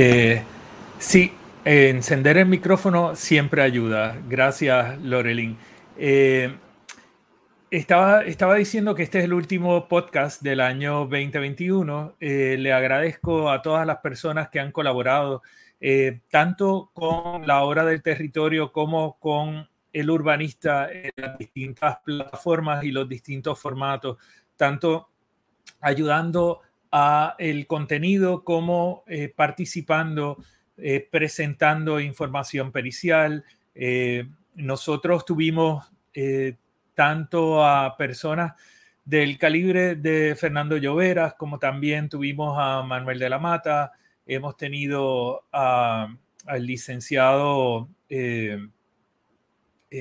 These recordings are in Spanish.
Eh, sí, encender el micrófono siempre ayuda. Gracias, Lorelin. Eh, estaba, estaba diciendo que este es el último podcast del año 2021. Eh, le agradezco a todas las personas que han colaborado, tanto con la hora del territorio como con el urbanista en las distintas plataformas y los distintos formatos, tanto ayudando a el contenido como eh, participando, eh, presentando información pericial. Eh, nosotros tuvimos tanto a personas del calibre de Fernando Lloveras como también tuvimos a Manuel de la Mata, hemos tenido al licenciado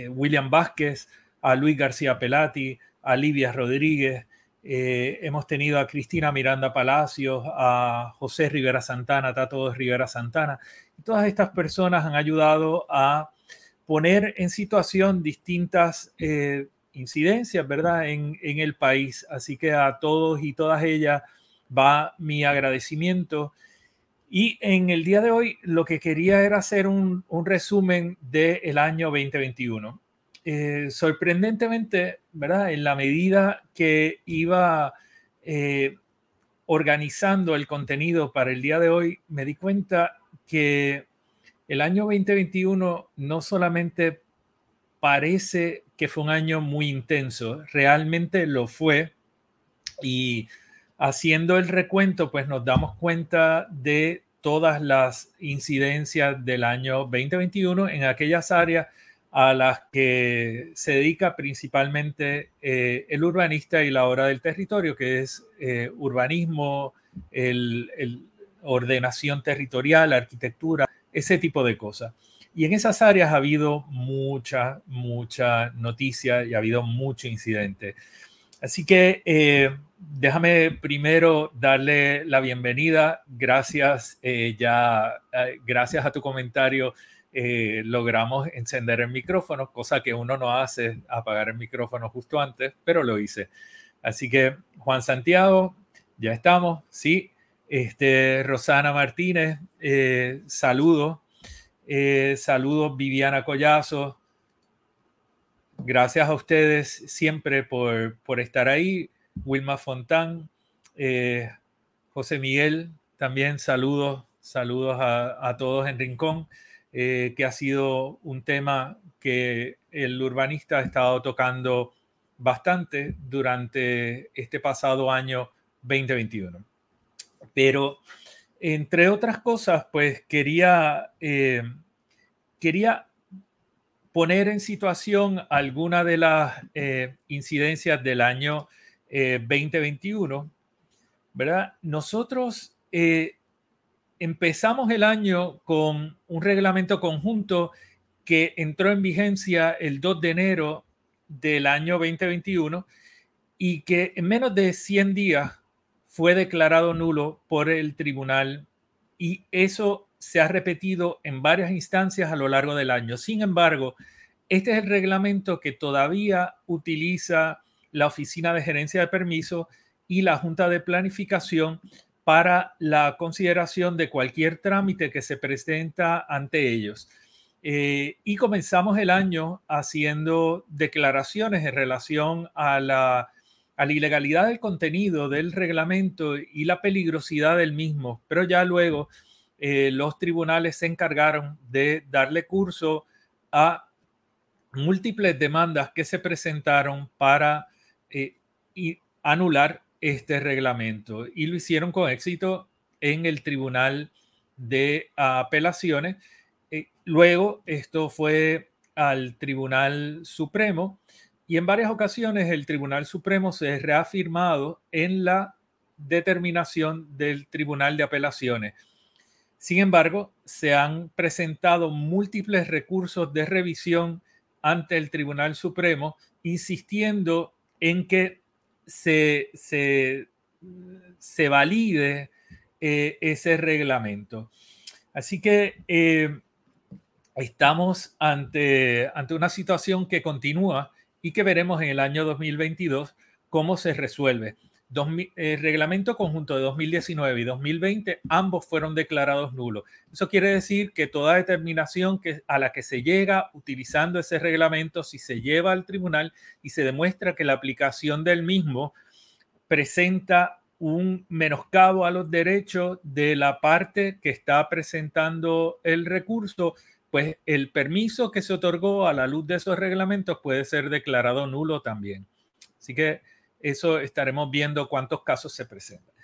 William Vázquez, a Luis García Pelati, a Livia Rodríguez, eh, hemos tenido a Cristina Miranda Palacios, a José Rivera Santana, a Tato Rivera Santana. Todas estas personas han ayudado a poner en situación distintas eh, incidencias, ¿verdad?, en, el país. Así que a todos y todas ellas va mi agradecimiento. Y en el día de hoy lo que quería era hacer un, un resumen del año 2021. Eh, sorprendentemente, ¿verdad? En la medida que iba eh, organizando el contenido para el día de hoy, me di cuenta que el año 2021 no solamente parece que fue un año muy intenso, realmente lo fue. Y haciendo el recuento, pues nos damos cuenta de todas las incidencias del año 2021 en aquellas áreas a las que se dedica principalmente eh, el urbanista y la hora del territorio, que es eh, urbanismo, el, ordenación territorial, arquitectura, ese tipo de cosas. Y en esas áreas ha habido mucha, mucha noticia y ha habido mucho incidente. Así que eh, déjame primero darle la bienvenida. Gracias, ya, gracias a tu comentario eh, logramos encender el micrófono, cosa que uno no hace, apagar el micrófono justo antes, pero lo hice. Así que Juan Santiago, ya estamos, sí. Este, Rosana Martínez, eh, saludos. Eh, saludos Viviana Collazo. Gracias a ustedes siempre por, por estar ahí. Wilma Fontán, José Miguel, también saludos, saludos a, a todos en Rincón. Eh, que ha sido un tema que el urbanista ha estado tocando bastante durante este pasado año 2021. Pero, entre otras cosas, pues quería, eh, quería poner en situación alguna de las eh, incidencias del año 2021, ¿verdad? Nosotros empezamos el año con un reglamento conjunto que entró en vigencia el 2 de enero del año 2021 y que en menos de 100 días fue declarado nulo por el tribunal y eso se ha repetido en varias instancias a lo largo del año. Sin embargo, este es el reglamento que todavía utiliza la Oficina de Gerencia de Permiso y la Junta de Planificación para la consideración de cualquier trámite que se presenta ante ellos. Eh, y comenzamos el año haciendo declaraciones en relación a la, ilegalidad del contenido del reglamento y la peligrosidad del mismo, pero ya luego eh, los tribunales se encargaron de darle curso a múltiples demandas que se presentaron para eh, anular este reglamento y lo hicieron con éxito en el Tribunal de Apelaciones. Eh, luego esto fue al Tribunal Supremo y en varias ocasiones el Tribunal Supremo se ha reafirmado en la determinación del Tribunal de Apelaciones. Sin embargo, se han presentado múltiples recursos de revisión ante el Tribunal Supremo, insistiendo en que se, se, valide eh, ese reglamento. Así que eh, estamos ante, ante una situación que continúa y que veremos en el año 2022 cómo se resuelve el reglamento conjunto de 2019 y 2020, ambos fueron declarados nulos. Eso quiere decir que toda determinación que, a la que se llega utilizando ese reglamento, si se lleva al tribunal y se demuestra que la aplicación del mismo presenta un menoscabo a los derechos de la parte que está presentando el recurso, pues el permiso que se otorgó a la luz de esos reglamentos puede ser declarado nulo también. Así que eso estaremos viendo cuántos casos se presentan.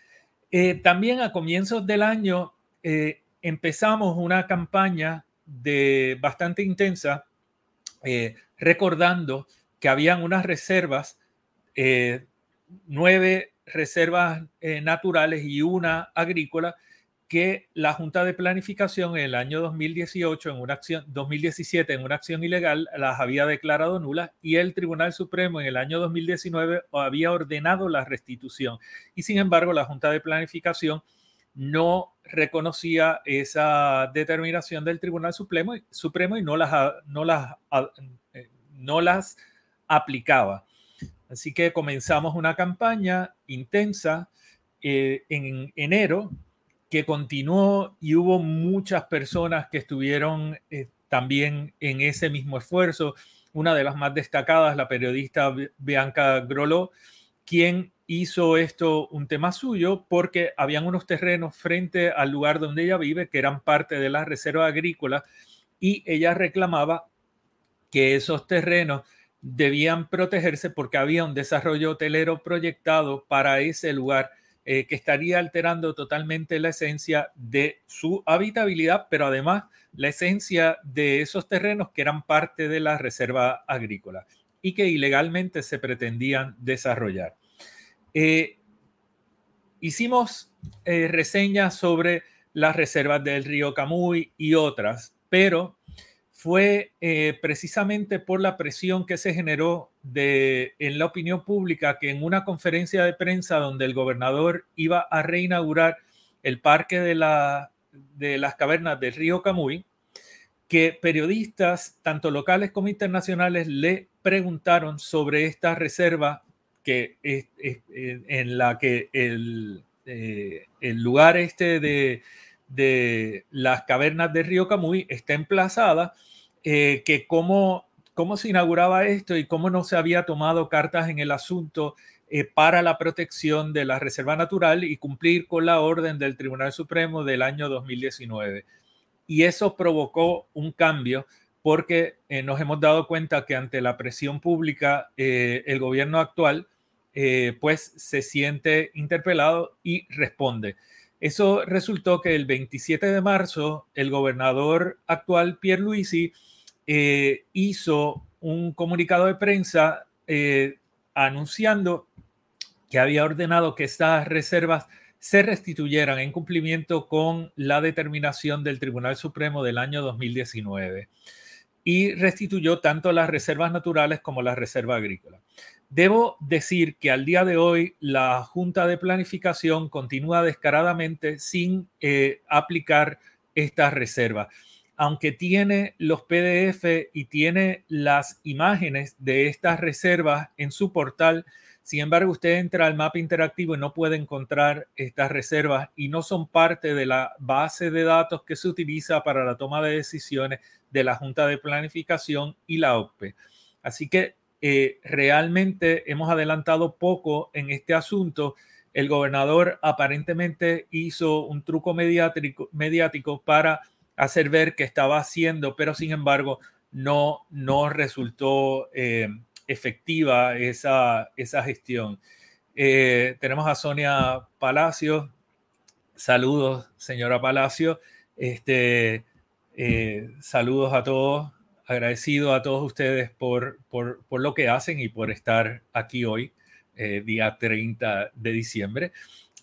Eh, también a comienzos del año eh, empezamos una campaña de bastante intensa eh, recordando que habían unas reservas, nueve reservas naturales y una agrícola que la Junta de Planificación en el año 2018, en una acción, 2017, en una acción ilegal, las había declarado nulas y el Tribunal Supremo en el año 2019 había ordenado la restitución. Y sin embargo, la Junta de Planificación no reconocía esa determinación del Tribunal Supremo, y no las, no, las, eh, no las aplicaba. Así que comenzamos una campaña intensa eh, en enero que continuó y hubo muchas personas que estuvieron eh, también en ese mismo esfuerzo. Una de las más destacadas, la periodista Bianca Groló, quien hizo esto un tema suyo porque habían unos terrenos frente al lugar donde ella vive que eran parte de la reserva agrícola y ella reclamaba que esos terrenos debían protegerse porque había un desarrollo hotelero proyectado para ese lugar eh, que estaría alterando totalmente la esencia de su habitabilidad, pero además la esencia de esos terrenos que eran parte de la reserva agrícola y que ilegalmente se pretendían desarrollar. Eh, hicimos eh, reseñas sobre las reservas del río Camuy y otras, pero fue eh, precisamente por la presión que se generó de, en la opinión pública que en una conferencia de prensa donde el gobernador iba a reinaugurar el parque de, la, de las cavernas del río Camuy, que periodistas, tanto locales como internacionales, le preguntaron sobre esta reserva que es, en la que el, eh, el lugar este de, de las cavernas del río Camuy está emplazada eh, que cómo, cómo se inauguraba esto y cómo no se había tomado cartas en el asunto eh, para la protección de la reserva natural y cumplir con la orden del Tribunal Supremo del año 2019. Y eso provocó un cambio porque eh, nos hemos dado cuenta que ante la presión pública, el gobierno actual pues se siente interpelado y responde. Eso resultó que el 27 de marzo el gobernador actual Pierre Luisi eh, hizo un comunicado de prensa eh, anunciando que había ordenado que estas reservas se restituyeran en cumplimiento con la determinación del Tribunal Supremo del año 2019. y restituyó tanto las reservas naturales como las reservas agrícolas. Debo decir que al día de hoy la Junta de Planificación continúa descaradamente sin eh, aplicar estas reservas. Aunque tiene los PDF y tiene las imágenes de estas reservas en su portal, sin embargo, usted entra al mapa interactivo y no puede encontrar estas reservas y no son parte de la base de datos que se utiliza para la toma de decisiones de la Junta de Planificación y la OPE. Así que eh, realmente hemos adelantado poco en este asunto. El gobernador aparentemente hizo un truco mediático, mediático para hacer ver que estaba haciendo, pero sin embargo no, no resultó eh, efectiva esa, esa gestión. Eh, tenemos a Sonia Palacio. Saludos, señora Palacio. Este, eh, saludos a todos. Agradecido a todos ustedes por, por, lo que hacen y por estar aquí hoy, día 30 de diciembre.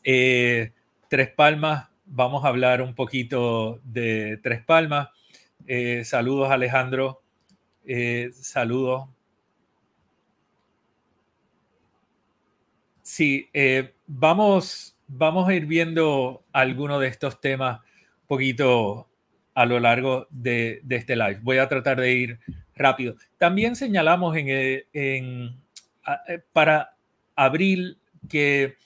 Tres Palmas, vamos a hablar un poquito de Tres Palmas. saludos, Alejandro. saludos Sí, eh, vamos, vamos a ir viendo algunos de estos temas un poquito a lo largo de, este live. Voy a tratar de ir rápido. También señalamos eh, eh, para abril que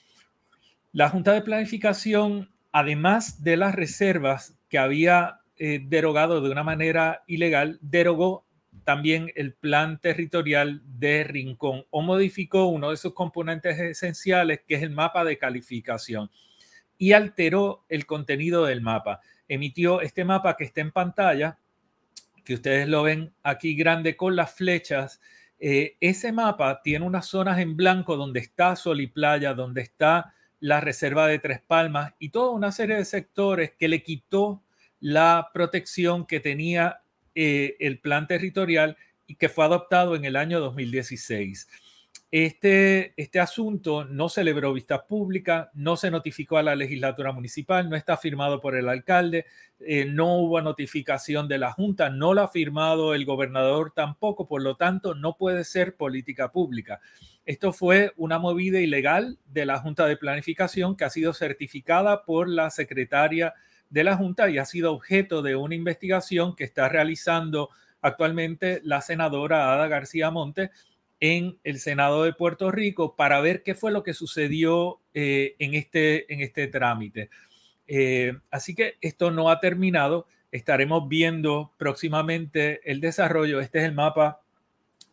la Junta de Planificación, además de las reservas que había derogado de una manera ilegal, derogó también el plan territorial de Rincón o modificó uno de sus componentes esenciales, que es el mapa de calificación, y alteró el contenido del mapa. Emitió este mapa que está en pantalla, que ustedes lo ven aquí grande con las flechas. Eh, ese mapa tiene unas zonas en blanco donde está Sol y Playa, donde está la reserva de Tres Palmas y toda una serie de sectores que le quitó la protección que tenía eh, el plan territorial y que fue adoptado en el año 2016. Este, este asunto no celebró vista pública, no se notificó a la legislatura municipal, no está firmado por el alcalde, eh, no hubo notificación de la Junta, no lo ha firmado el gobernador tampoco, por lo tanto no puede ser política pública. Esto fue una movida ilegal de la Junta de Planificación que ha sido certificada por la secretaria de la Junta y ha sido objeto de una investigación que está realizando actualmente la senadora Ada García Monte en el Senado de Puerto Rico para ver qué fue lo que sucedió eh, en, este, en este trámite. Eh, así que esto no ha terminado. Estaremos viendo próximamente el desarrollo. Este es el mapa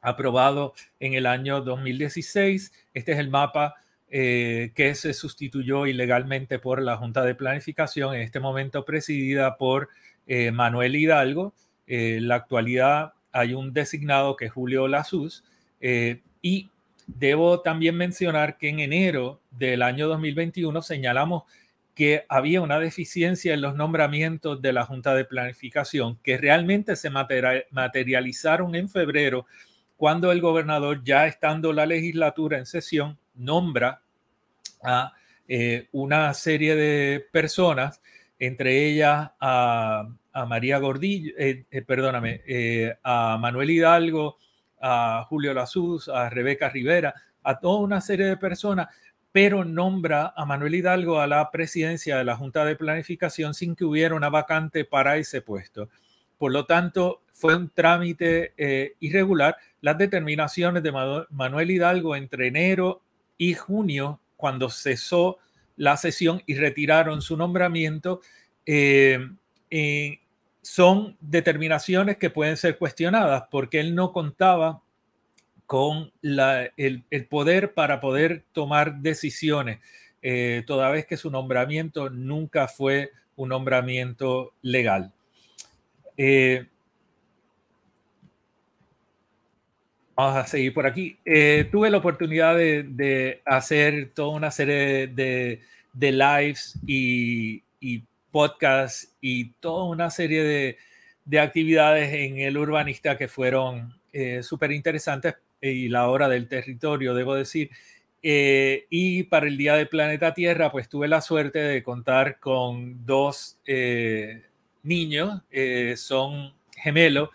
aprobado en el año 2016. Este es el mapa eh, que se sustituyó ilegalmente por la Junta de Planificación, en este momento presidida por Manuel Hidalgo. En la actualidad hay un designado que es Julio Lazuz. Y debo también mencionar que en enero del año 2021 señalamos que había una deficiencia en los nombramientos de la Junta de Planificación que realmente se materializaron en febrero cuando el gobernador, ya estando la legislatura en sesión, nombra a eh, una serie de personas, entre ellas a, María Gordillo, eh, eh, perdóname, a Manuel Hidalgo, a Julio Lazuz, a Rebeca Rivera, a toda una serie de personas, pero nombra a Manuel Hidalgo a la presidencia de la Junta de Planificación sin que hubiera una vacante para ese puesto. Por lo tanto, fue un trámite irregular. Las determinaciones de Manuel Hidalgo entre enero y junio, cuando cesó la sesión y retiraron su nombramiento, eh, eh, son determinaciones que pueden ser cuestionadas porque él no contaba con el, poder para poder tomar decisiones, eh, toda vez que su nombramiento nunca fue un nombramiento legal. Vamos a seguir por aquí. Eh, tuve la oportunidad de, hacer toda una serie de, lives y, podcasts y toda una serie de, actividades en el urbanista que fueron eh, súper interesantes y la hora del territorio, debo decir. Eh, y para el Día del Planeta Tierra, pues tuve la suerte de contar con dos niños, son gemelos,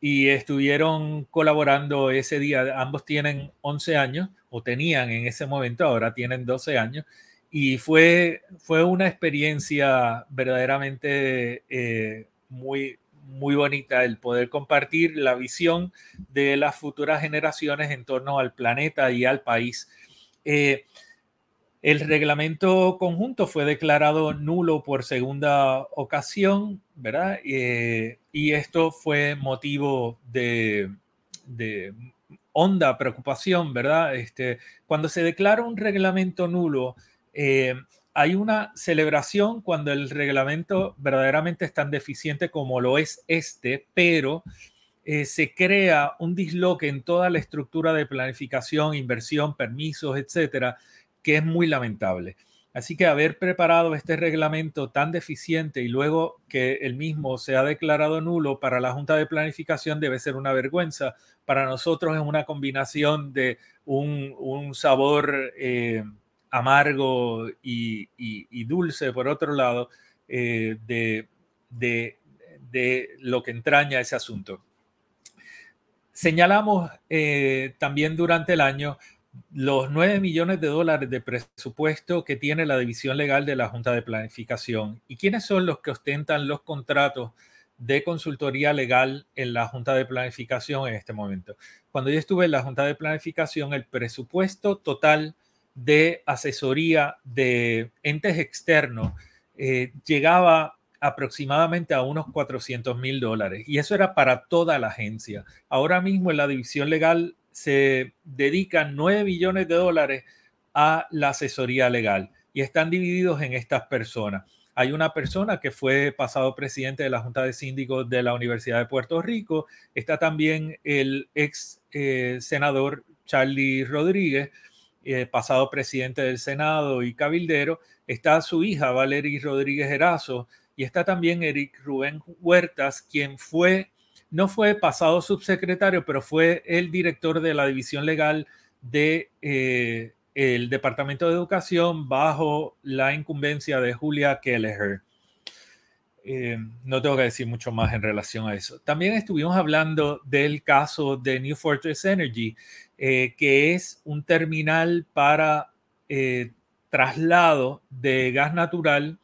y estuvieron colaborando ese día. Ambos tienen 11 años, o tenían en ese momento, ahora tienen 12 años, y fue, fue una experiencia verdaderamente eh, muy, muy bonita el poder compartir la visión de las futuras generaciones en torno al planeta y al país. Eh, el reglamento conjunto fue declarado nulo por segunda ocasión, ¿verdad? Eh, y esto fue motivo de, honda preocupación, ¿verdad? Este, cuando se declara un reglamento nulo, eh, hay una celebración cuando el reglamento verdaderamente es tan deficiente como lo es este, pero eh, se crea un disloque en toda la estructura de planificación, inversión, permisos, etcétera, que es muy lamentable. Así que haber preparado este reglamento tan deficiente y luego que el mismo se ha declarado nulo para la Junta de Planificación debe ser una vergüenza. Para nosotros es una combinación de un, sabor eh, amargo y, dulce, por otro lado, eh, de, lo que entraña ese asunto. Señalamos eh, también durante el año los 9 millones de dólares de presupuesto que tiene la división legal de la Junta de Planificación. ¿Y quiénes son los que ostentan los contratos de consultoría legal en la Junta de Planificación en este momento? Cuando yo estuve en la Junta de Planificación, el presupuesto total de asesoría de entes externos eh, llegaba aproximadamente a unos 400 mil dólares y eso era para toda la agencia. Ahora mismo en la división legal se dedican 9 millones de dólares a la asesoría legal y están divididos en estas personas. Hay una persona que fue pasado presidente de la Junta de Síndicos de la Universidad de Puerto Rico. Está también el ex eh, senador Charlie Rodríguez, pasado presidente del Senado y cabildero, está su hija Valery Rodríguez Erazo y está también Eric Rubén Huertas, quien fue, no fue pasado subsecretario, pero fue el director de la división legal de eh, el Departamento de Educación bajo la incumbencia de Julia Kelleher. Eh, no tengo que decir mucho más en relación a eso. También estuvimos hablando del caso de New Fortress Energy, eh, que es un terminal para eh, traslado de gas natural,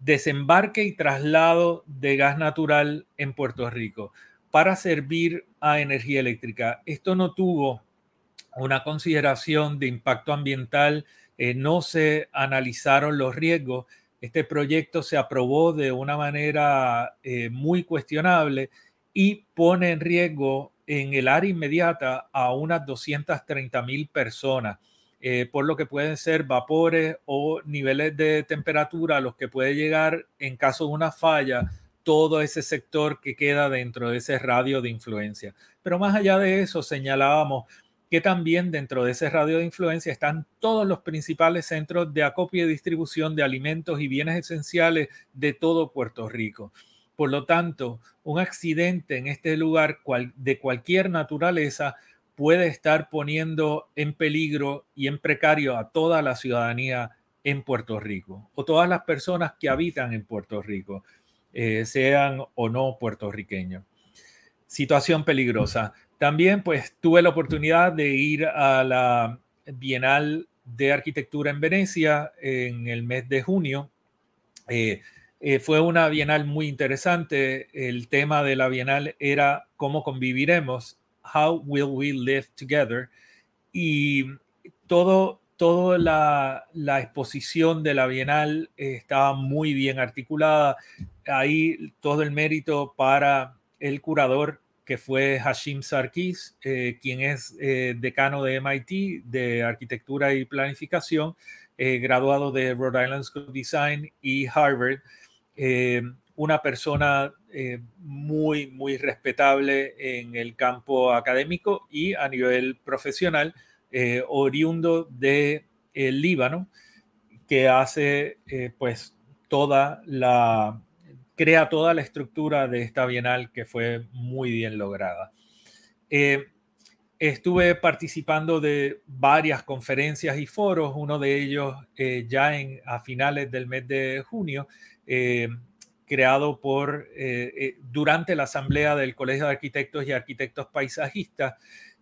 desembarque y traslado de gas natural en Puerto Rico para servir a energía eléctrica. Esto no tuvo una consideración de impacto ambiental, no se analizaron los riesgos este proyecto se aprobó de una manera eh, muy cuestionable y pone en riesgo en el área inmediata a unas 230 mil personas, eh, por lo que pueden ser vapores o niveles de temperatura a los que puede llegar en caso de una falla todo ese sector que queda dentro de ese radio de influencia. Pero más allá de eso, señalábamos que también dentro de ese radio de influencia están todos los principales centros de acopio y distribución de alimentos y bienes esenciales de todo Puerto Rico. Por lo tanto, un accidente en este lugar de cualquier naturaleza puede estar poniendo en peligro y en precario a toda la ciudadanía en Puerto Rico o todas las personas que habitan en Puerto Rico, eh, sean o no puertorriqueños. Situación peligrosa. También pues tuve la oportunidad de ir a la Bienal de Arquitectura en Venecia en el mes de junio. Eh, eh, fue una bienal muy interesante. El tema de la bienal era cómo conviviremos, how will we live together. Y todo, toda la, exposición de la bienal estaba muy bien articulada. Ahí todo el mérito para el curador que fue Hashim Sarkis, eh, quien es eh, decano de MIT de Arquitectura y Planificación, eh, graduado de Rhode Island School of Design y Harvard, una persona muy, muy respetable en el campo académico y a nivel profesional, oriundo de Líbano, que hace pues toda la crea toda la estructura de esta bienal que fue muy bien lograda. Eh, estuve participando de varias conferencias y foros, uno de ellos eh, ya en, a finales del mes de junio, eh, creado por, durante la asamblea del Colegio de Arquitectos y Arquitectos Paisajistas.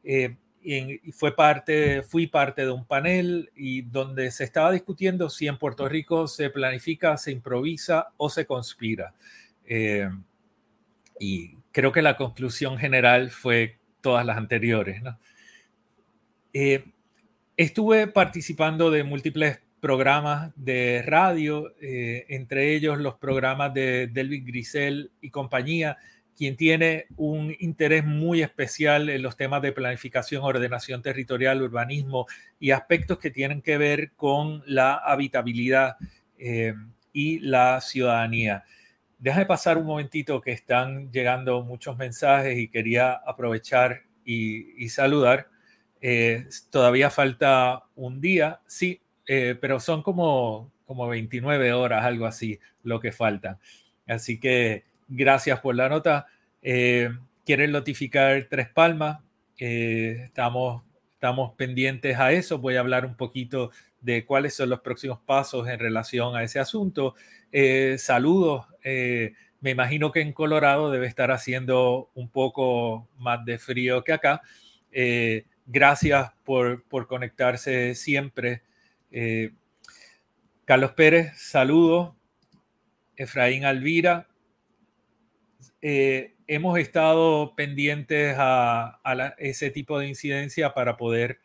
y fue parte, fui parte de un panel y donde se estaba discutiendo si en Puerto Rico se planifica, se improvisa o se conspira. y creo que la conclusión general fue todas las anteriores. Eh, estuve participando de múltiples programas de radio, eh, entre ellos los programas de Delvin Grisel y compañía, quien tiene un interés muy especial en los temas de planificación, ordenación territorial, urbanismo y aspectos que tienen que ver con la habitabilidad eh, y la ciudadanía. Déjame pasar un momentito que están llegando muchos mensajes y quería aprovechar y, saludar. Eh, todavía falta un día, sí, eh, pero son como, como 29 horas, algo así, lo que falta. Así que gracias por la nota. Eh, quieren notificar Tres Palmas. estamos, estamos pendientes a eso. Voy a hablar un poquito de cuáles son los próximos pasos en relación a ese asunto. saludos me imagino que en Colorado debe estar haciendo un poco más de frío que acá. Eh, gracias por, conectarse siempre. Eh, Carlos Pérez, saludos. Efraín Alvira. Eh, hemos estado pendientes a, ese tipo de incidencia para poder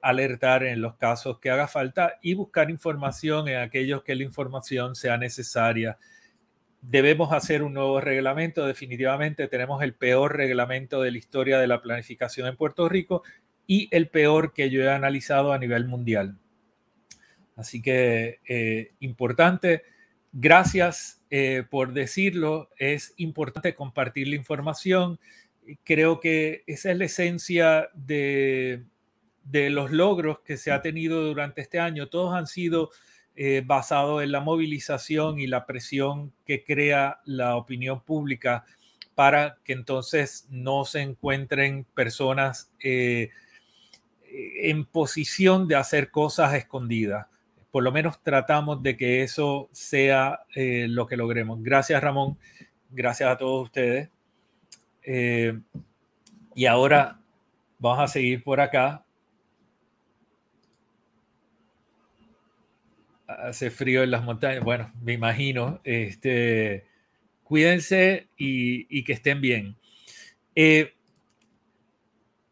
alertar en los casos que haga falta y buscar información en aquellos que la información sea necesaria debemos hacer un nuevo reglamento. Definitivamente tenemos el peor reglamento de la historia de la planificación en Puerto Rico y el peor que yo he analizado a nivel mundial. Así que eh, importante. Gracias eh, por decirlo. Es importante compartir la información. Creo que esa es la esencia de, de los logros que se ha tenido durante este año. Todos han sido eh, basado en la movilización y la presión que crea la opinión pública para que entonces no se encuentren personas eh, en posición de hacer cosas escondidas. Por lo menos tratamos de que eso sea eh, lo que logremos. Gracias Ramón, gracias a todos ustedes. y ahora vamos a seguir por acá hace frío en las montañas. Bueno, me imagino. Este, cuídense y, que estén bien. Eh,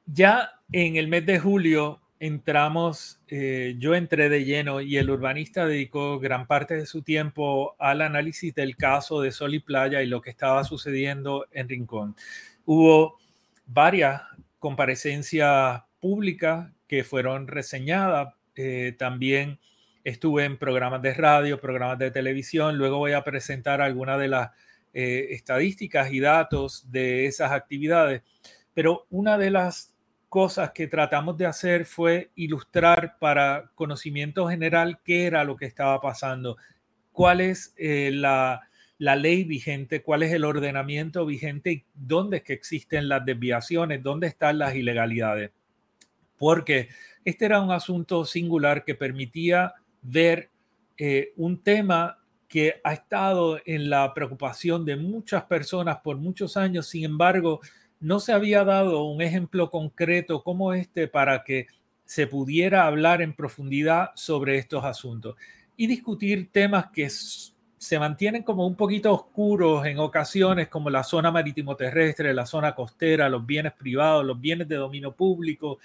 ya en el mes de julio entramos, eh, yo entré de lleno y el urbanista dedicó gran parte de su tiempo al análisis del caso de Sol y Playa y lo que estaba sucediendo en Rincón. Hubo varias comparecencias públicas que fueron reseñadas, eh, también estuve en programas de radio, programas de televisión, luego voy a presentar algunas de las eh, estadísticas y datos de esas actividades, pero una de las cosas que tratamos de hacer fue ilustrar para conocimiento general qué era lo que estaba pasando, cuál es eh, la, la ley vigente, cuál es el ordenamiento vigente y dónde es que existen las desviaciones, dónde están las ilegalidades. Porque este era un asunto singular que permitía ver eh, un tema que ha estado en la preocupación de muchas personas por muchos años, sin embargo, no se había dado un ejemplo concreto como este para que se pudiera hablar en profundidad sobre estos asuntos y discutir temas que se mantienen como un poquito oscuros en ocasiones, como la zona marítimo terrestre, la zona costera, los bienes privados, los bienes de dominio público,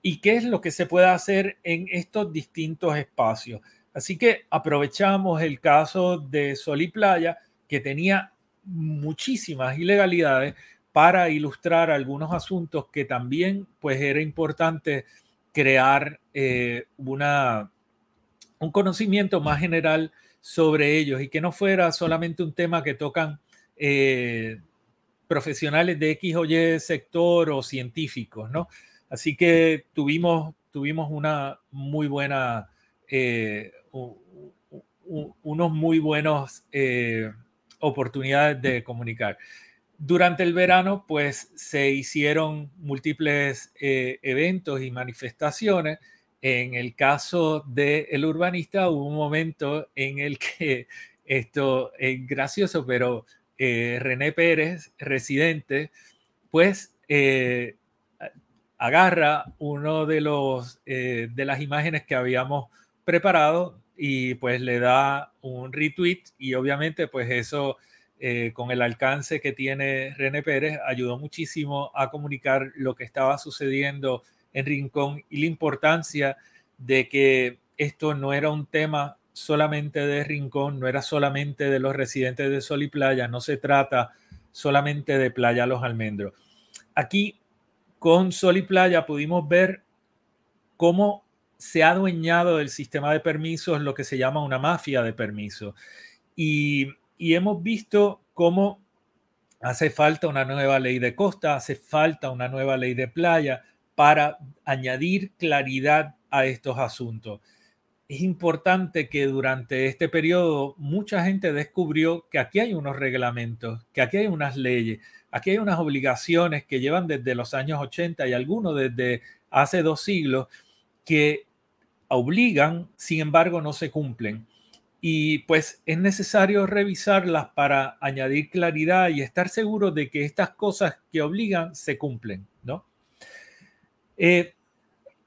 y qué es lo que se puede hacer en estos distintos espacios. Así que aprovechamos el caso de Sol y Playa, que tenía muchísimas ilegalidades, para ilustrar algunos asuntos que también pues era importante crear eh, una, un conocimiento más general sobre ellos y que no fuera solamente un tema que tocan eh, profesionales de X o Y sector o científicos, ¿no? Así que tuvimos, tuvimos una muy buena, eh, unos muy buenos oportunidades de comunicar. Durante el verano, pues se hicieron múltiples eh, eventos y manifestaciones. En el caso del el urbanista hubo un momento en el que Esto es gracioso, pero eh, René Pérez, residente, pues eh, agarra uno de los de las imágenes que habíamos preparado y pues le da un retweet y obviamente pues eso con el alcance que tiene René Pérez ayudó muchísimo a comunicar lo que estaba sucediendo en Rincón y la importancia de que esto no era un tema solamente de Rincón, no era solamente de los residentes de Sol y Playa, no se trata solamente de Playa Los Almendros. Aquí con Sol y Playa pudimos ver cómo se ha adueñado del sistema de permisos lo que se llama una mafia de permisos. Y, y hemos visto cómo hace falta una nueva ley de costa, hace falta una nueva ley de playa para añadir claridad a estos asuntos es importante que durante este periodo mucha gente descubrió que aquí hay unos reglamentos, que aquí hay unas leyes, aquí hay unas obligaciones que llevan desde los años 80 y algunos desde hace dos siglos que obligan, sin embargo, no se cumplen. Y pues es necesario revisarlas para añadir claridad y estar seguro de que estas cosas que obligan se cumplen, ¿no? Eh,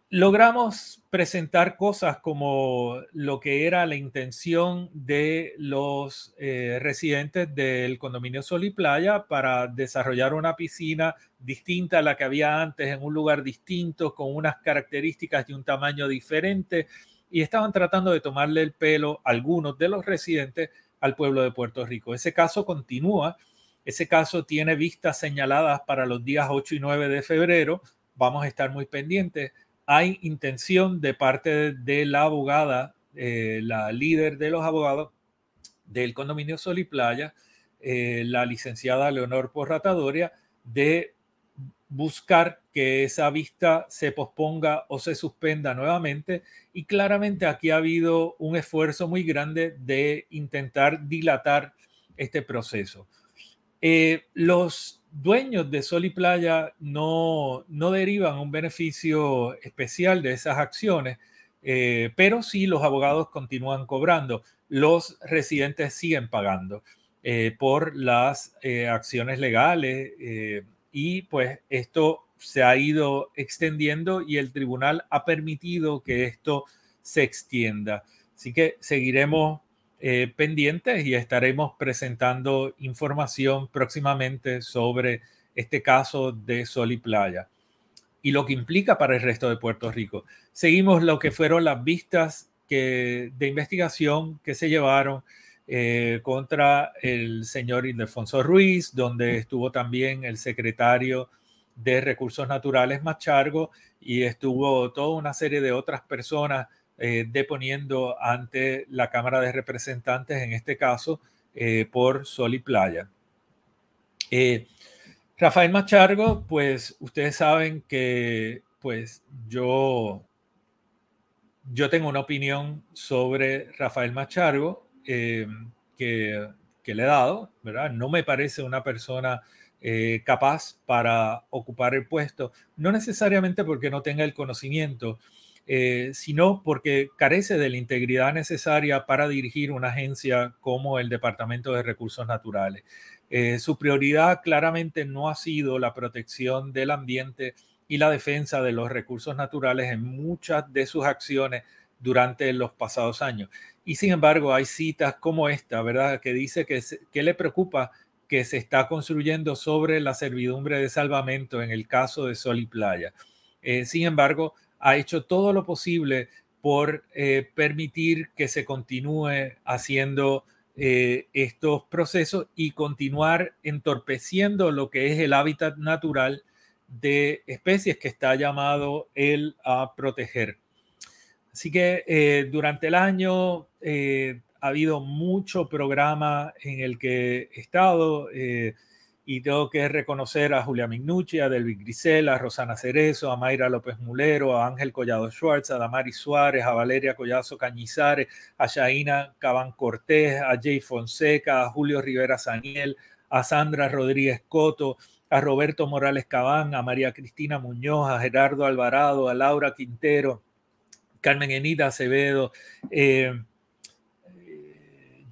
logramos presentar cosas como lo que era la intención de los eh, residentes del condominio Sol y Playa para desarrollar una piscina distinta a la que había antes en un lugar distinto, con unas características de un tamaño diferente, y estaban tratando de tomarle el pelo algunos de los residentes al pueblo de Puerto Rico. Ese caso continúa, ese caso tiene vistas señaladas para los días 8 y 9 de febrero, vamos a estar muy pendientes hay intención de parte de la abogada, eh, la líder de los abogados del condominio Sol y Playa, eh, la licenciada Leonor Porratadoria, de buscar que esa vista se posponga o se suspenda nuevamente. Y claramente aquí ha habido un esfuerzo muy grande de intentar dilatar este proceso. Eh, los dueños de Sol y Playa no, no derivan un beneficio especial de esas acciones, eh, pero sí los abogados continúan cobrando, los residentes siguen pagando eh, por las acciones legales y pues esto se ha ido extendiendo y el tribunal ha permitido que esto se extienda. Así que seguiremos eh, pendientes y estaremos presentando información próximamente sobre este caso de Sol y Playa y lo que implica para el resto de Puerto Rico. Seguimos lo que fueron las vistas que, de investigación que se llevaron eh, contra el señor Ildefonso Ruiz, donde estuvo también el secretario de Recursos Naturales Machargo y estuvo toda una serie de otras personas eh, deponiendo ante la Cámara de Representantes, en este caso, eh, por Sol y Playa. Rafael Machargo, pues ustedes saben que pues yo, yo tengo una opinión sobre Rafael Machargo que, que, le he dado, ¿verdad? No me parece una persona capaz para ocupar el puesto, no necesariamente porque no tenga el conocimiento, eh, sino porque carece de la integridad necesaria para dirigir una agencia como el Departamento de Recursos Naturales. Eh, su prioridad claramente no ha sido la protección del ambiente y la defensa de los recursos naturales en muchas de sus acciones durante los pasados años. Y sin embargo, hay citas como esta, ¿verdad?, que dice que, le preocupa que se está construyendo sobre la servidumbre de salvamento en el caso de Sol y Playa. Eh, sin embargo, ha hecho todo lo posible por eh, permitir que se continúe haciendo eh, estos procesos y continuar entorpeciendo lo que es el hábitat natural de especies que está llamado él a proteger. Así que eh, durante el año ha habido mucho programa en el que he estado y tengo que reconocer a Julia Mignucci, a Delvi Grisel, a Rosana Cerezo, a Mayra López Mulero, a Ángel Collado Schwartz, a Damari Suárez, a Valeria Collazo Cañizares, a Shaina Cabán Cortés, a Jay Fonseca, a Julio Rivera Saniel, a Sandra Rodríguez Coto, a Roberto Morales Cabán, a María Cristina Muñoz, a Gerardo Alvarado, a Laura Quintero, Carmen Enita Acevedo, eh,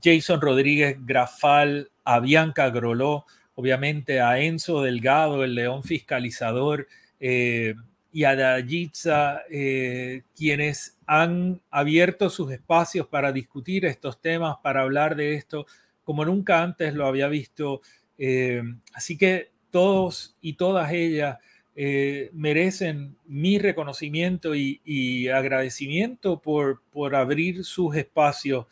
Jason Rodríguez Grafal, a Bianca Groló, obviamente a Enzo Delgado, el león fiscalizador, eh, y a Dayitza, eh, quienes han abierto sus espacios para discutir estos temas, para hablar de esto, como nunca antes lo había visto. Así que todos y todas ellas merecen mi reconocimiento y, agradecimiento por, abrir sus espacios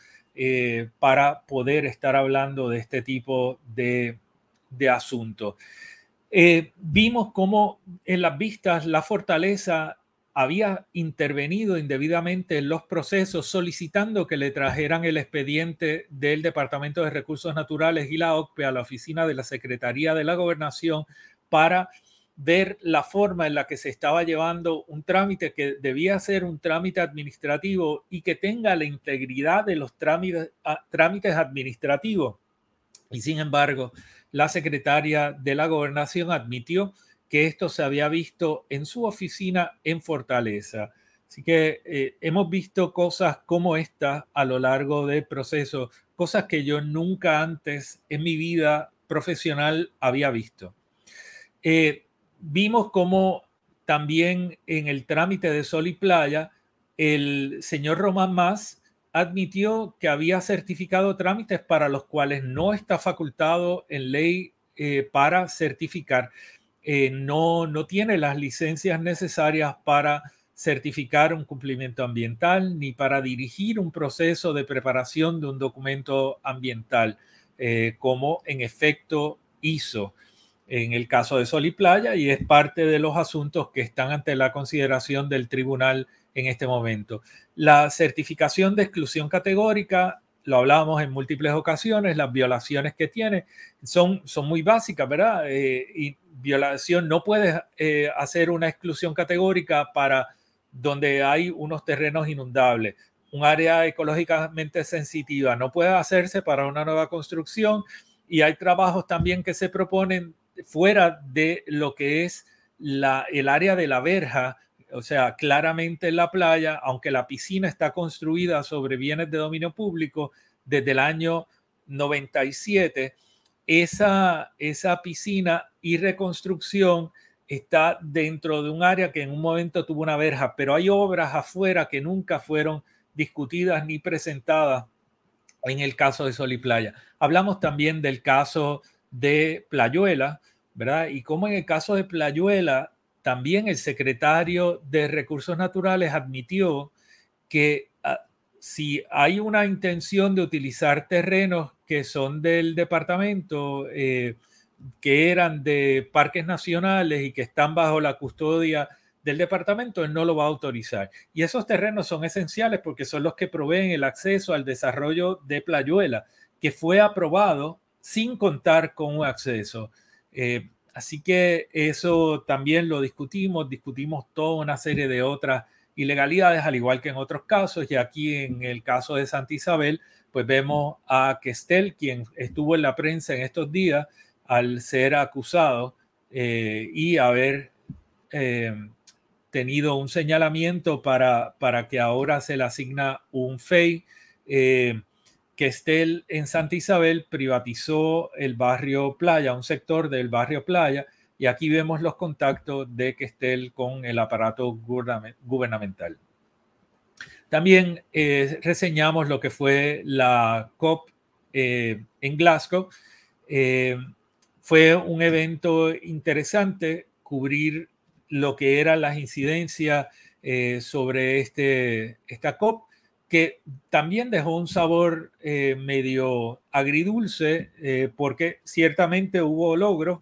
para poder estar hablando de este tipo de, de asuntos. Eh, vimos cómo en las vistas la fortaleza había intervenido indebidamente en los procesos solicitando que le trajeran el expediente del Departamento de Recursos Naturales y la OCPE a la oficina de la Secretaría de la Gobernación para ver la forma en la que se estaba llevando un trámite que debía ser un trámite administrativo y que tenga la integridad de los trámites, administrativos. Y sin embargo, la secretaria de la gobernación admitió que esto se había visto en su oficina en Fortaleza. Así que eh, hemos visto cosas como esta a lo largo del proceso, cosas que yo nunca antes en mi vida profesional había visto. Eh, vimos como también en el trámite de Sol y Playa, el señor Román Más admitió que había certificado trámites para los cuales no está facultado en ley eh, para certificar. Eh, no, no tiene las licencias necesarias para certificar un cumplimiento ambiental ni para dirigir un proceso de preparación de un documento ambiental, eh, como en efecto hizo en el caso de Sol y Playa y es parte de los asuntos que están ante la consideración del tribunal en este momento. La certificación de exclusión categórica, lo hablábamos en múltiples ocasiones, las violaciones que tiene son, son muy básicas, ¿verdad? Eh, y violación, no puedes eh, hacer una exclusión categórica para donde hay unos terrenos inundables, un área ecológicamente sensitiva, no puede hacerse para una nueva construcción y hay trabajos también que se proponen fuera de lo que es la, el área de la verja o sea, claramente en la playa, aunque la piscina está construida sobre bienes de dominio público desde el año 97, esa, esa piscina y reconstrucción está dentro de un área que en un momento tuvo una verja, pero hay obras afuera que nunca fueron discutidas ni presentadas en el caso de Sol y Playa. Hablamos también del caso de Playuela, ¿verdad? Y como en el caso de Playuela también el secretario de Recursos Naturales admitió que ah, si hay una intención de utilizar terrenos que son del departamento, eh, que eran de parques nacionales y que están bajo la custodia del departamento, él no lo va a autorizar. Y esos terrenos son esenciales porque son los que proveen el acceso al desarrollo de Playuela, que fue aprobado sin contar con un acceso. Eh, Así que eso también lo discutimos, discutimos toda una serie de otras ilegalidades, al igual que en otros casos, y aquí en el caso de Santa Isabel, pues vemos a Questel, quien estuvo en la prensa en estos días al ser acusado eh, y haber eh, tenido un señalamiento para, para que ahora se le asigna un FEI. Eh, que Estel en Santa Isabel privatizó el barrio Playa, un sector del barrio Playa, y aquí vemos los contactos de Questel con el aparato gubernamental. También eh, reseñamos lo que fue la COP eh, en Glasgow. Eh, fue un evento interesante cubrir lo que eran las incidencias sobre este, esta COP que también dejó un sabor eh, medio agridulce, eh, porque ciertamente hubo logros,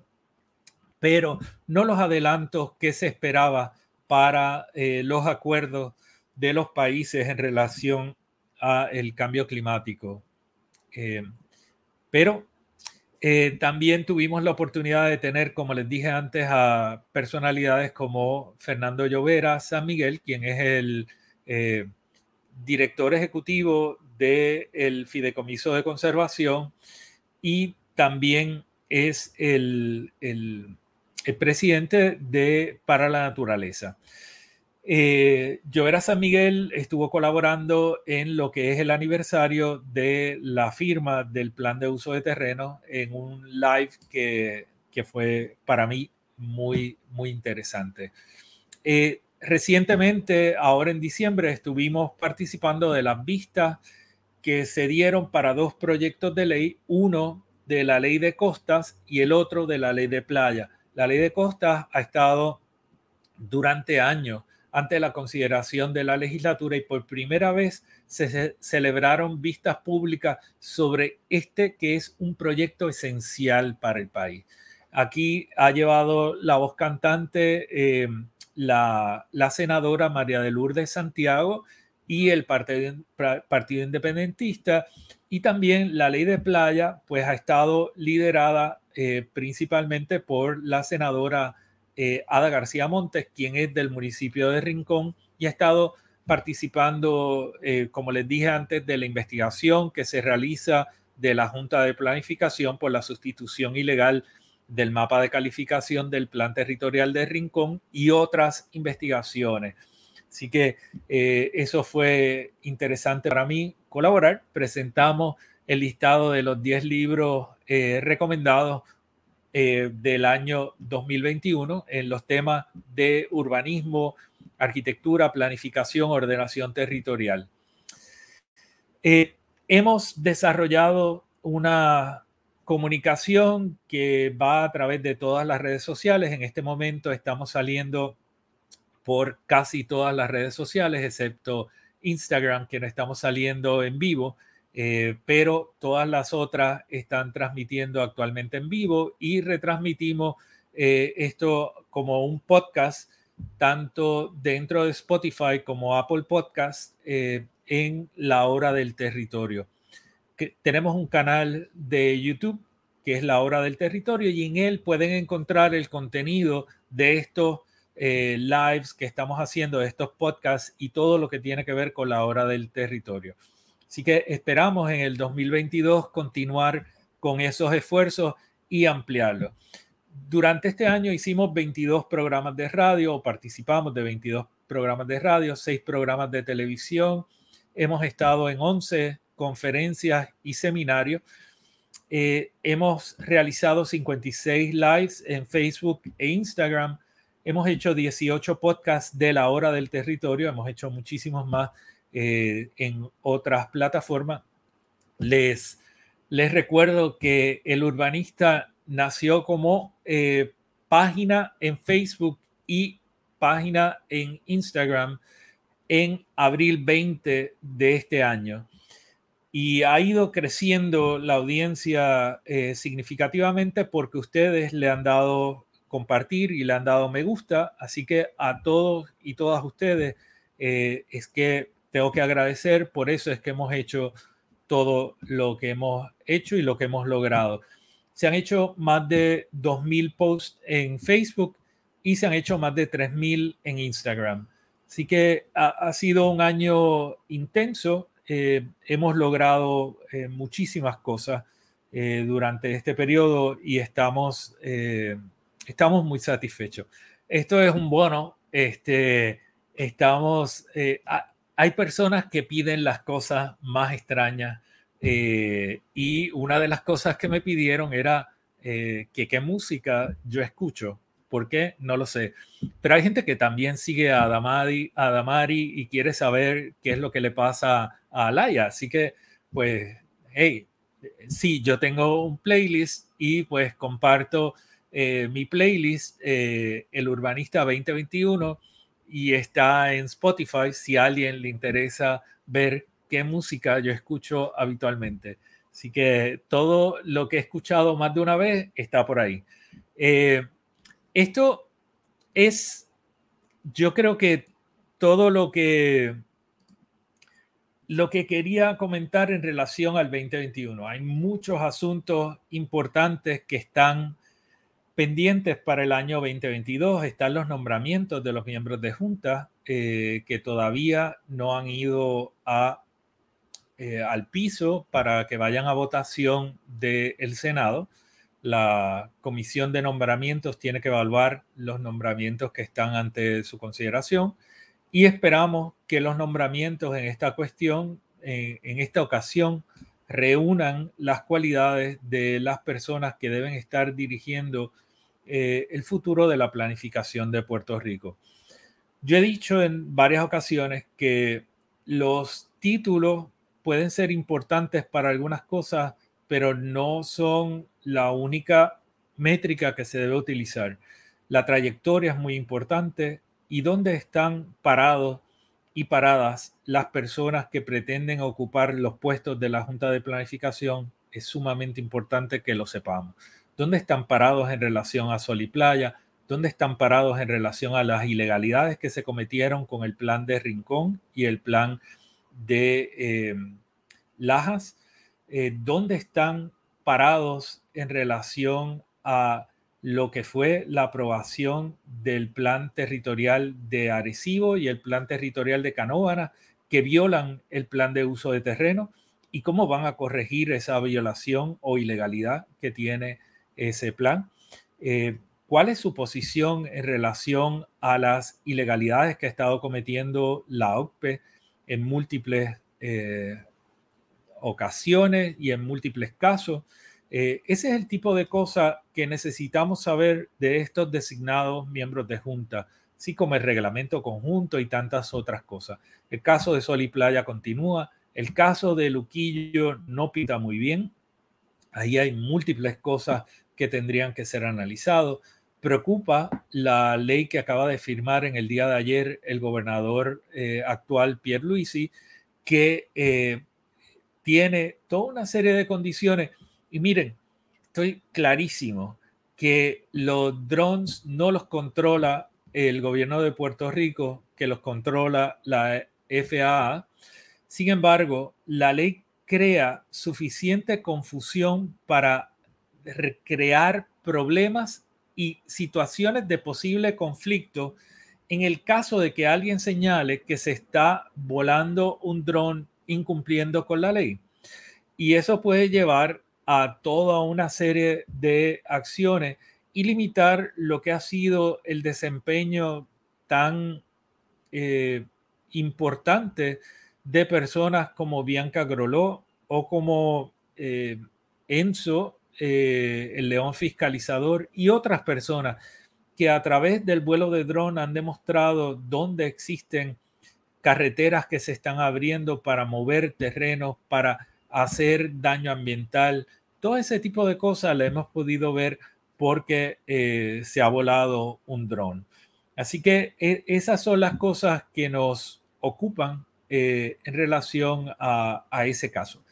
pero no los adelantos que se esperaba para eh, los acuerdos de los países en relación al cambio climático. pero también tuvimos la oportunidad de tener, como les dije antes, a personalidades como Fernando Llovera San Miguel, quien es el director ejecutivo del Fideicomiso de Conservación y también es el, el, presidente de Para la Naturaleza. eh, Llovera San Miguel estuvo colaborando en lo que es el aniversario de la firma del plan de uso de terreno en un live que, que fue para mí muy, muy interesante. Eh, recientemente, ahora en diciembre, estuvimos participando de las vistas que se dieron para dos proyectos de ley, uno de la ley de costas y el otro de la ley de playa. La ley de costas ha estado durante años ante la consideración de la legislatura y por primera vez se celebraron vistas públicas sobre este que es un proyecto esencial para el país. Aquí ha llevado la voz cantante eh, la, senadora María de Lourdes Santiago y el Partido, Partido Independentista. Y también la ley de playa pues ha estado liderada eh, principalmente por la senadora eh, Ada García Montes, quien es del municipio de Rincón y ha estado participando, eh, como les dije antes, de la investigación que se realiza de la Junta de Planificación por la sustitución ilegal del mapa de calificación del Plan Territorial de Rincón y otras investigaciones. Así que eh, eso fue interesante para mí colaborar. Presentamos el listado de los 10 libros recomendados eh, del año 2021 en los temas de urbanismo, arquitectura, planificación, ordenación territorial. Eh, hemos desarrollado una comunicación que va a través de todas las redes sociales. En este momento estamos saliendo por casi todas las redes sociales, excepto Instagram, que no estamos saliendo en vivo. Eh, pero todas las otras están transmitiendo actualmente en vivo y retransmitimos eh, esto como un podcast tanto dentro de Spotify como Apple Podcast eh, en la hora del territorio. Tenemos un canal de YouTube que es la hora del territorio y en él pueden encontrar el contenido de estos lives que estamos haciendo, de estos podcasts y todo lo que tiene que ver con la hora del territorio. Así que esperamos en el 2022 continuar con esos esfuerzos y ampliarlo. Durante este año hicimos 22 programas de radio o participamos de 22 programas de radio, 6 programas de televisión. Hemos estado en 11 conferencias y seminarios. Eh, hemos realizado 56 lives en Facebook e Instagram. Hemos hecho 18 podcasts de la hora del territorio. Hemos hecho muchísimos más eh, en otras plataformas. Les, les recuerdo que el urbanista nació como eh, página en Facebook y página en Instagram en abril 20 de este año. Y ha ido creciendo la audiencia eh, significativamente porque ustedes le han dado compartir y le han dado me gusta. Así que a todos y todas ustedes es que tengo que agradecer, por eso es que hemos hecho todo lo que hemos hecho y lo que hemos logrado. Se han hecho más de 2.000 posts en Facebook y se han hecho más de 3.000 en Instagram. Así que ha, sido un año intenso. Eh, hemos logrado eh, muchísimas cosas eh, durante este periodo y estamos, estamos muy satisfechos. Esto es un bono. Este, estamos, hay personas que piden las cosas más extrañas eh, y una de las cosas que me pidieron era eh, que qué música yo escucho. ¿Por qué? No lo sé. Pero hay gente que también sigue a Damari, a Damari y quiere saber qué es lo que le pasa a Alaya. Así que, pues, hey, sí, yo tengo un playlist y pues comparto eh, mi playlist, El Urbanista 2021 y está en Spotify si a alguien le interesa ver qué música yo escucho habitualmente. Así que todo lo que he escuchado más de una vez está por ahí. Eh, esto es, yo creo que todo lo que lo que quería comentar en relación al 2021. Hay muchos asuntos importantes que están pendientes para el año 2022 están los nombramientos de los miembros de junta eh, que todavía no han ido eh, al piso para que vayan a votación del Senado. La comisión de nombramientos tiene que evaluar los nombramientos que están ante su consideración y esperamos que los nombramientos en esta cuestión, en esta ocasión, reúnan las cualidades de las personas que deben estar dirigiendo eh, el futuro de la planificación de Puerto Rico. Yo he dicho en varias ocasiones que los títulos pueden ser importantes para algunas cosas, pero no son la única métrica que se debe utilizar. La trayectoria es muy importante y dónde están parados y paradas las personas que pretenden ocupar los puestos de la Junta de Planificación es sumamente importante que lo sepamos. ¿Dónde están parados en relación a Sol y Playa? ¿Dónde están parados en relación a las ilegalidades que se cometieron con el plan de Rincón y el plan de eh, Lajas? Eh, ¿Dónde están parados en relación a lo que fue la aprobación del plan territorial de Arecibo y el plan territorial de Canóvana, que violan el plan de uso de terreno, y cómo van a corregir esa violación o ilegalidad que tiene ese plan. Eh, ¿Cuál es su posición en relación a las ilegalidades que ha estado cometiendo la OCPE en múltiples eh, ocasiones y en múltiples casos? Eh, ese es el tipo de cosa que necesitamos saber de estos designados miembros de junta, así como el reglamento conjunto y tantas otras cosas. El caso de Sol y Playa continúa, el caso de Luquillo no pinta muy bien, ahí hay múltiples cosas que tendrían que ser analizados. Preocupa la ley que acaba de firmar en el día de ayer el gobernador eh, actual Pierre Luisi, que eh, tiene toda una serie de condiciones y miren, estoy clarísimo que los drones no los controla el gobierno de Puerto Rico, que los controla la FAA. Sin embargo, la ley crea suficiente confusión para crear problemas y situaciones de posible conflicto en el caso de que alguien señale que se está volando un dron incumpliendo con la ley. Y eso puede llevar a toda una serie de acciones y limitar lo que ha sido el desempeño tan eh, importante de personas como Bianca Groló o como eh, Enzo, eh, el león fiscalizador, y otras personas que a través del vuelo de dron han demostrado dónde existen carreteras que se están abriendo para mover terrenos, para hacer daño ambiental, todo ese tipo de cosas la hemos podido ver porque eh, se ha volado un dron. Así que e, esas son las cosas que nos ocupan eh, en relación a, ese caso.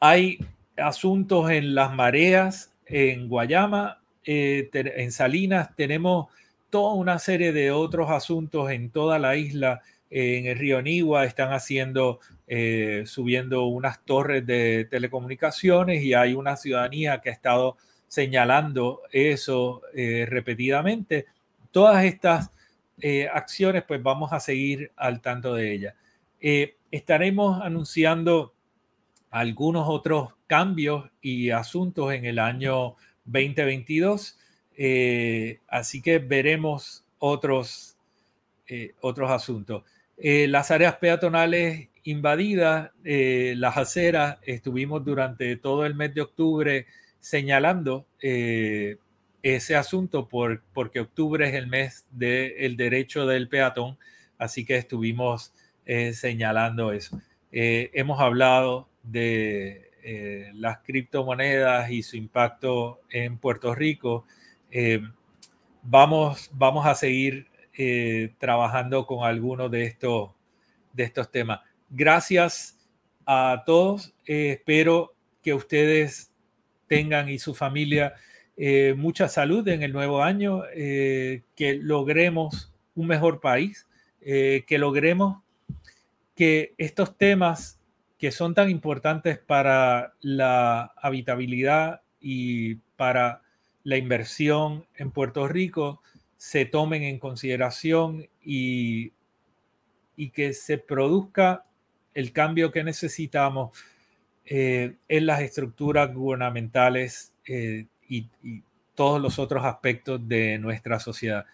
Hay asuntos en las mareas, en Guayama, eh, en Salinas, tenemos toda una serie de otros asuntos en toda la isla. En el río Nigua están haciendo eh, subiendo unas torres de telecomunicaciones y hay una ciudadanía que ha estado señalando eso eh, repetidamente. Todas estas eh, acciones, pues vamos a seguir al tanto de ellas. estaremos anunciando algunos otros cambios y asuntos en el año 2022, así que veremos otros, otros asuntos. Las áreas peatonales invadidas eh, las aceras. Estuvimos durante todo el mes de octubre señalando eh, ese asunto por, porque octubre es el mes del derecho del peatón, así que estuvimos eh, señalando eso. hemos hablado de las criptomonedas y su impacto en Puerto Rico. vamos, vamos a seguir trabajando con algunos de estos, de estos temas. Gracias a todos. Eh, espero que ustedes tengan y su familia eh, mucha salud en el nuevo año, eh, que logremos un mejor país, que logremos que estos temas que son tan importantes para la habitabilidad y para la inversión en Puerto Rico se tomen en consideración y, y que se produzca el cambio que necesitamos eh, en las estructuras gubernamentales eh, y, todos los otros aspectos de nuestra sociedad.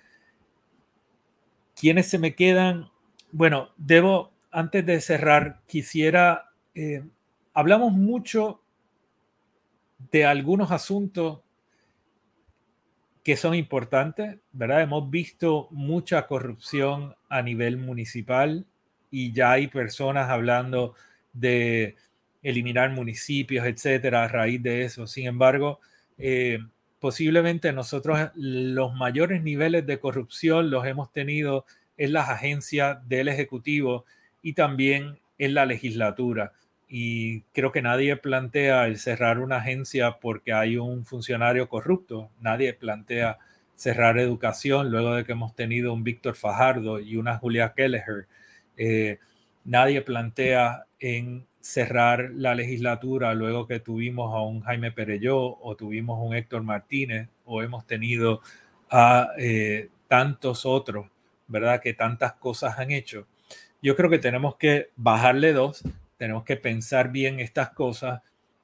¿Quiénes se me quedan? bueno, debo, antes de cerrar, quisiera, eh, hablamos mucho de algunos asuntos que son importantes, ¿verdad? Hemos visto mucha corrupción a nivel municipal y ya hay personas hablando de eliminar municipios, etcétera, a raíz de eso. Sin embargo, eh, posiblemente nosotros los mayores niveles de corrupción los hemos tenido en las agencias del Ejecutivo y también en la legislatura. Y creo que nadie plantea el cerrar una agencia porque hay un funcionario corrupto. Nadie plantea cerrar educación luego de que hemos tenido un Víctor Fajardo y una Julia Kelleher. Eh, nadie plantea en cerrar la legislatura luego que tuvimos a un Jaime Pereyó o tuvimos un Héctor Martínez o hemos tenido a eh, tantos otros, ¿verdad? Que tantas cosas han hecho. Yo creo que tenemos que bajarle dos, tenemos que pensar bien estas cosas,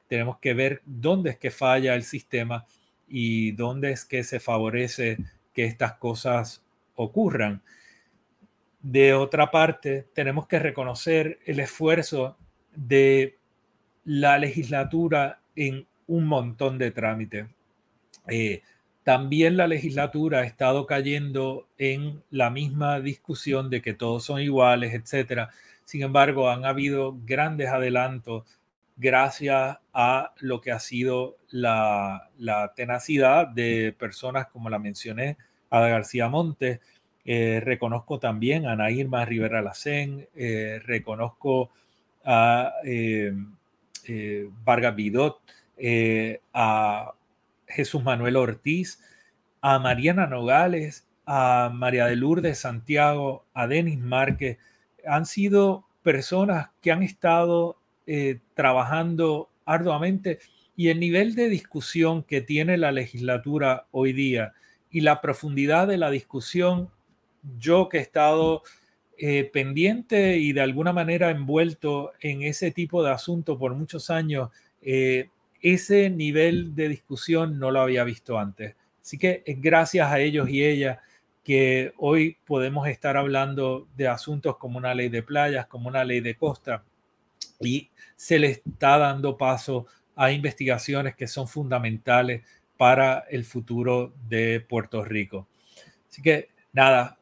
tenemos que ver dónde es que falla el sistema y dónde es que se favorece que estas cosas ocurran. De otra parte, tenemos que reconocer el esfuerzo de la legislatura en un montón de trámites. Eh, también la legislatura ha estado cayendo en la misma discusión de que todos son iguales, etcétera. Sin embargo, han habido grandes adelantos gracias a lo que ha sido la, tenacidad de personas como la mencioné, Ada García Montes. Eh, reconozco también a Ana Irma Rivera Lacén, eh, reconozco a eh, eh, Vargas Vidot, a Jesús Manuel Ortiz, a Mariana Nogales, a María de Lourdes Santiago, a Denis Márquez, han sido personas que han estado trabajando arduamente y el nivel de discusión que tiene la legislatura hoy día y la profundidad de la discusión, yo que he estado eh, pendiente y de alguna manera envuelto en ese tipo de asunto por muchos años, eh, ese nivel de discusión no lo había visto antes. Así que gracias a ellos y ellas que hoy podemos estar hablando de asuntos como una ley de playas, como una ley de costa, y se le está dando paso a investigaciones que son fundamentales para el futuro de Puerto Rico. Así que nada,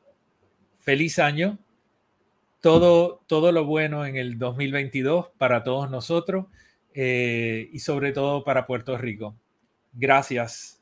feliz año todo, todo lo bueno en el 2022 para todos nosotros eh, y sobre todo para Puerto Rico. Gracias.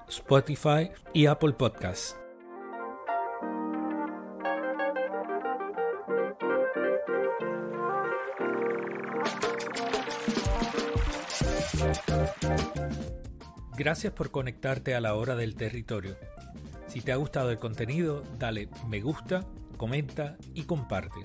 Spotify y Apple Podcasts. Gracias por conectarte a la hora del territorio. Si te ha gustado el contenido, dale me gusta, comenta y comparte.